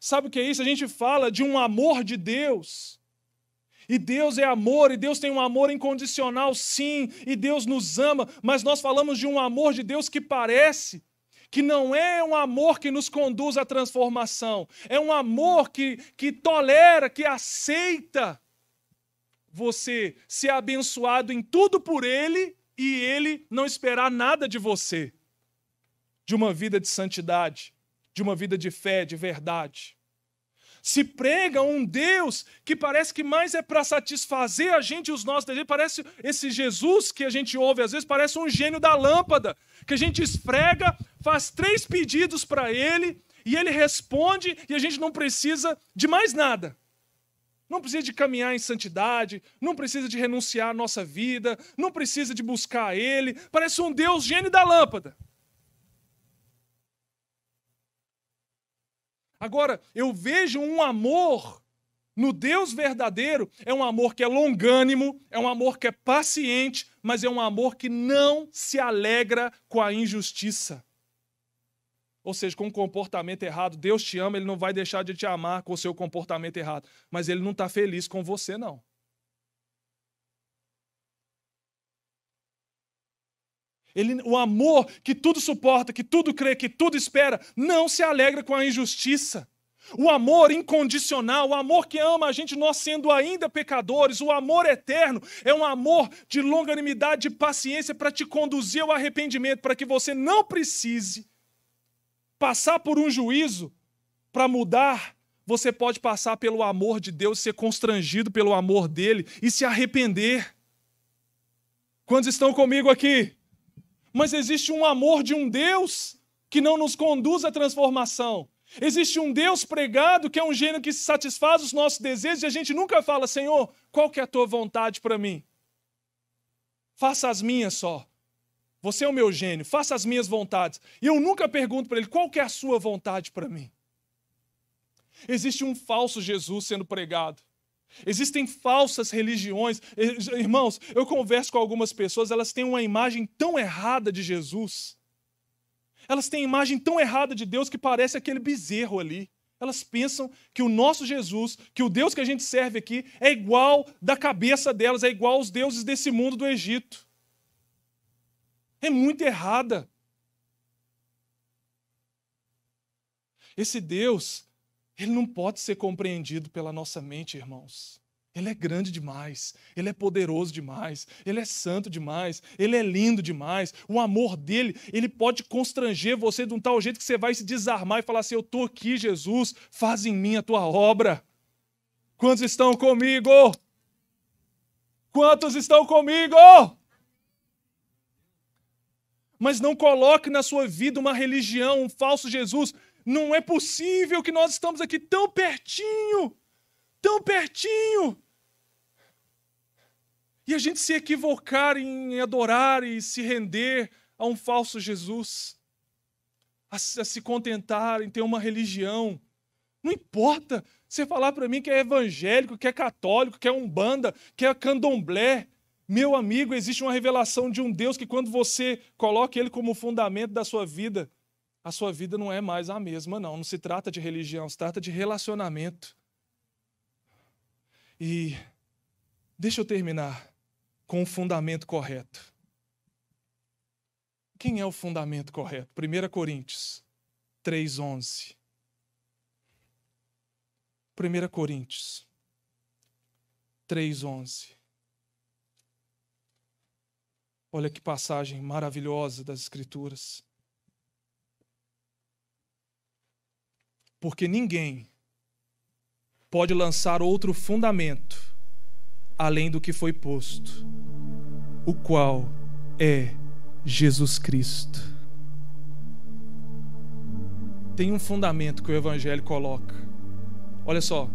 Sabe o que é isso? A gente fala de um amor de Deus. E Deus é amor, e Deus tem um amor incondicional, sim, e Deus nos ama, mas nós falamos de um amor de Deus que parece que não é um amor que nos conduz à transformação, é um amor que, que tolera, que aceita você ser abençoado em tudo por Ele e ele não esperar nada de você, de uma vida de santidade, de uma vida de fé, de verdade. Se prega um Deus que parece que mais é para satisfazer a gente e os nossos desejos. Parece esse Jesus que a gente ouve, às vezes, parece um gênio da lâmpada, que a gente esfrega, faz três pedidos para ele e ele responde e a gente não precisa de mais nada. Não precisa de caminhar em santidade, não precisa de renunciar à nossa vida, não precisa de buscar Ele. Parece um Deus gênio da lâmpada. Agora, eu vejo um amor no Deus verdadeiro, é um amor que é longânimo, é um amor que é paciente, mas é um amor que não se alegra com a injustiça ou seja, com um comportamento errado, Deus te ama, ele não vai deixar de te amar com o seu comportamento errado, mas ele não está feliz com você, não. Ele, o amor que tudo suporta, que tudo crê, que tudo espera, não se alegra com a injustiça. O amor incondicional, o amor que ama a gente, nós sendo ainda pecadores, o amor eterno, é um amor de longanimidade, de paciência para te conduzir ao arrependimento, para que você não precise passar por um juízo para mudar, você pode passar pelo amor de Deus, ser constrangido pelo amor dele e se arrepender. Quantos estão comigo aqui? Mas existe um amor de um Deus que não nos conduz à transformação. Existe um Deus pregado que é um gênio que satisfaz os nossos desejos e a gente nunca fala, Senhor, qual que é a tua vontade para mim? Faça as minhas só. Você é o meu gênio, faça as minhas vontades. E eu nunca pergunto para ele qual é a sua vontade para mim. Existe um falso Jesus sendo pregado. Existem falsas religiões. Irmãos, eu converso com algumas pessoas, elas têm uma imagem tão errada de Jesus. Elas têm imagem tão errada de Deus que parece aquele bezerro ali. Elas pensam que o nosso Jesus, que o Deus que a gente serve aqui, é igual da cabeça delas, é igual aos deuses desse mundo do Egito. É muito errada. Esse Deus, ele não pode ser compreendido pela nossa mente, irmãos. Ele é grande demais, ele é poderoso demais, ele é santo demais, ele é lindo demais. O amor dele, ele pode constranger você de um tal jeito que você vai se desarmar e falar assim: Eu estou aqui, Jesus, faz em mim a tua obra. Quantos estão comigo? Quantos estão comigo? Mas não coloque na sua vida uma religião, um falso Jesus. Não é possível que nós estamos aqui tão pertinho, tão pertinho e a gente se equivocar em adorar e se render a um falso Jesus, a, se contentar em ter uma religião. Não importa você falar para mim que é evangélico, que é católico, que é umbanda, que é candomblé. Meu amigo, existe uma revelação de um Deus que quando você coloca ele como fundamento da sua vida, a sua vida não é mais a mesma, não. Não se trata de religião, se trata de relacionamento. E deixa eu terminar com o fundamento correto. Quem é o fundamento correto? 1 Coríntios 3,11. 1 Coríntios 3,11. Olha que passagem maravilhosa das Escrituras. Porque ninguém pode lançar outro fundamento além do que foi posto, o qual é Jesus Cristo. Tem um fundamento que o Evangelho coloca. Olha só,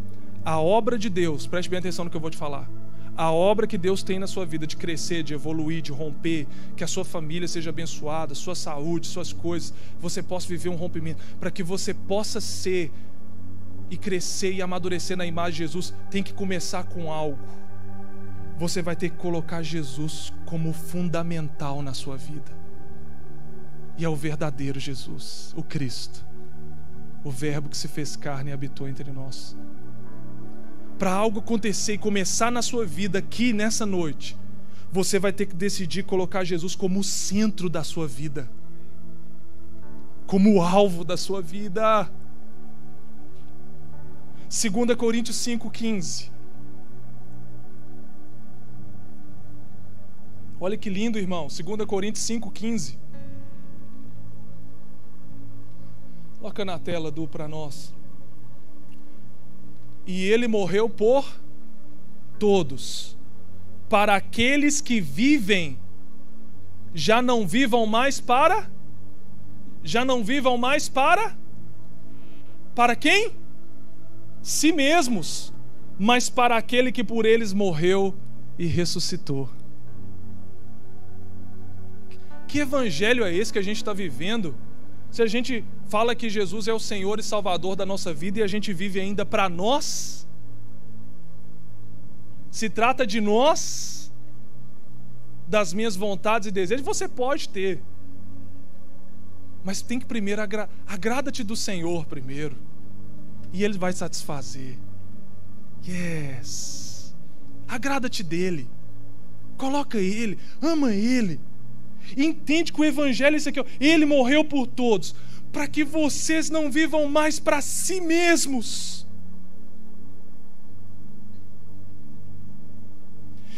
a obra de Deus, preste bem atenção no que eu vou te falar. A obra que Deus tem na sua vida de crescer, de evoluir, de romper, que a sua família seja abençoada, sua saúde, suas coisas, você possa viver um rompimento, para que você possa ser e crescer e amadurecer na imagem de Jesus, tem que começar com algo você vai ter que colocar Jesus como fundamental na sua vida. E é o verdadeiro Jesus, o Cristo, o Verbo que se fez carne e habitou entre nós. Para algo acontecer e começar na sua vida aqui nessa noite, você vai ter que decidir colocar Jesus como o centro da sua vida, como o alvo da sua vida. 2 Coríntios 5,15 Olha que lindo, irmão. 2 Coríntios 5,15. Coloca na tela do para nós. E ele morreu por todos, para aqueles que vivem, já não vivam mais para já não vivam mais para para quem? Si mesmos, mas para aquele que por eles morreu e ressuscitou. Que evangelho é esse que a gente está vivendo? Se a gente fala que Jesus é o Senhor e Salvador da nossa vida e a gente vive ainda para nós? Se trata de nós, das minhas vontades e desejos, você pode ter. Mas tem que primeiro agra agrada-te do Senhor primeiro. E ele vai satisfazer. Yes. Agrada-te dele. Coloca ele, ama ele entende que o Evangelho é isso aqui. Ó. Ele morreu por todos, para que vocês não vivam mais para si mesmos.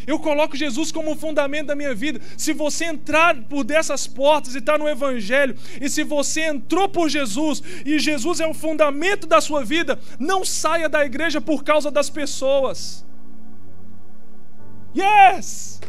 Eu coloco Jesus como fundamento da minha vida. Se você entrar por dessas portas e está no Evangelho, e se você entrou por Jesus e Jesus é o fundamento da sua vida, não saia da igreja por causa das pessoas. Yes!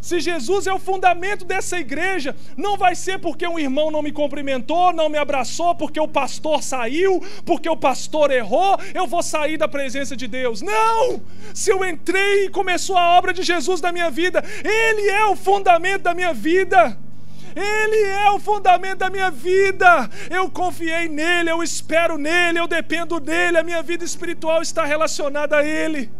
Se Jesus é o fundamento dessa igreja, não vai ser porque um irmão não me cumprimentou, não me abraçou, porque o pastor saiu, porque o pastor errou, eu vou sair da presença de Deus. Não! Se eu entrei e começou a obra de Jesus na minha vida, Ele é o fundamento da minha vida. Ele é o fundamento da minha vida. Eu confiei nele, eu espero nele, eu dependo dele. A minha vida espiritual está relacionada a ele.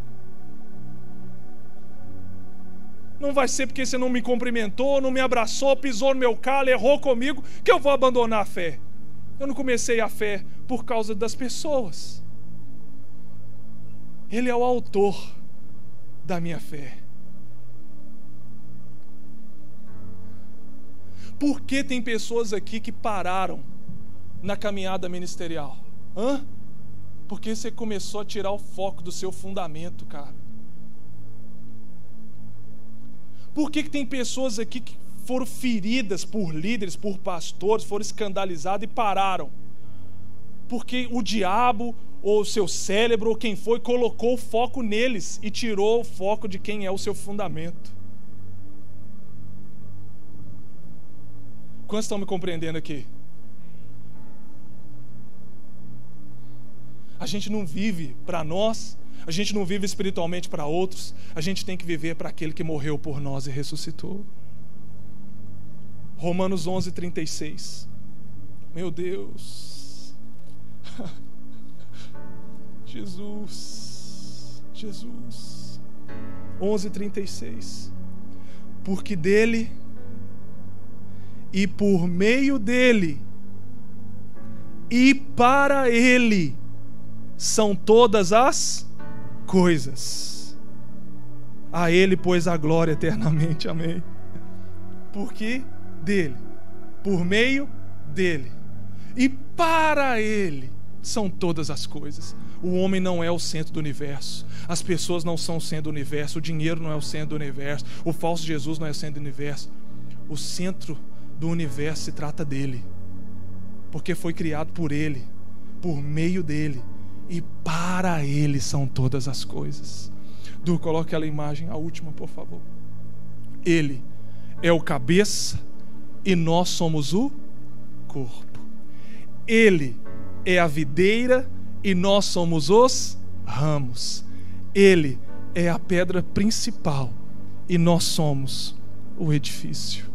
Não vai ser porque você não me cumprimentou, não me abraçou, pisou no meu calo, errou comigo, que eu vou abandonar a fé. Eu não comecei a fé por causa das pessoas. Ele é o autor da minha fé. Por que tem pessoas aqui que pararam na caminhada ministerial? Hã? Porque você começou a tirar o foco do seu fundamento, cara. Por que, que tem pessoas aqui que foram feridas por líderes, por pastores, foram escandalizadas e pararam? Porque o diabo, ou o seu cérebro, ou quem foi, colocou o foco neles e tirou o foco de quem é o seu fundamento. Quantos estão me compreendendo aqui? A gente não vive para nós, a gente não vive espiritualmente para outros, a gente tem que viver para aquele que morreu por nós e ressuscitou. Romanos 11, 36. Meu Deus. *laughs* Jesus. Jesus. 11, 36. Porque dele e por meio dele e para ele são todas as coisas. A ele, pois, a glória eternamente. Amém. Porque dele, por meio dele e para ele são todas as coisas. O homem não é o centro do universo. As pessoas não são o centro do universo. O dinheiro não é o centro do universo. O falso Jesus não é o centro do universo. O centro do universo se trata dele, porque foi criado por ele, por meio dele e para ele são todas as coisas. Du, coloque aquela imagem, a última, por favor. Ele é o cabeça e nós somos o corpo. Ele é a videira e nós somos os ramos. Ele é a pedra principal e nós somos o edifício.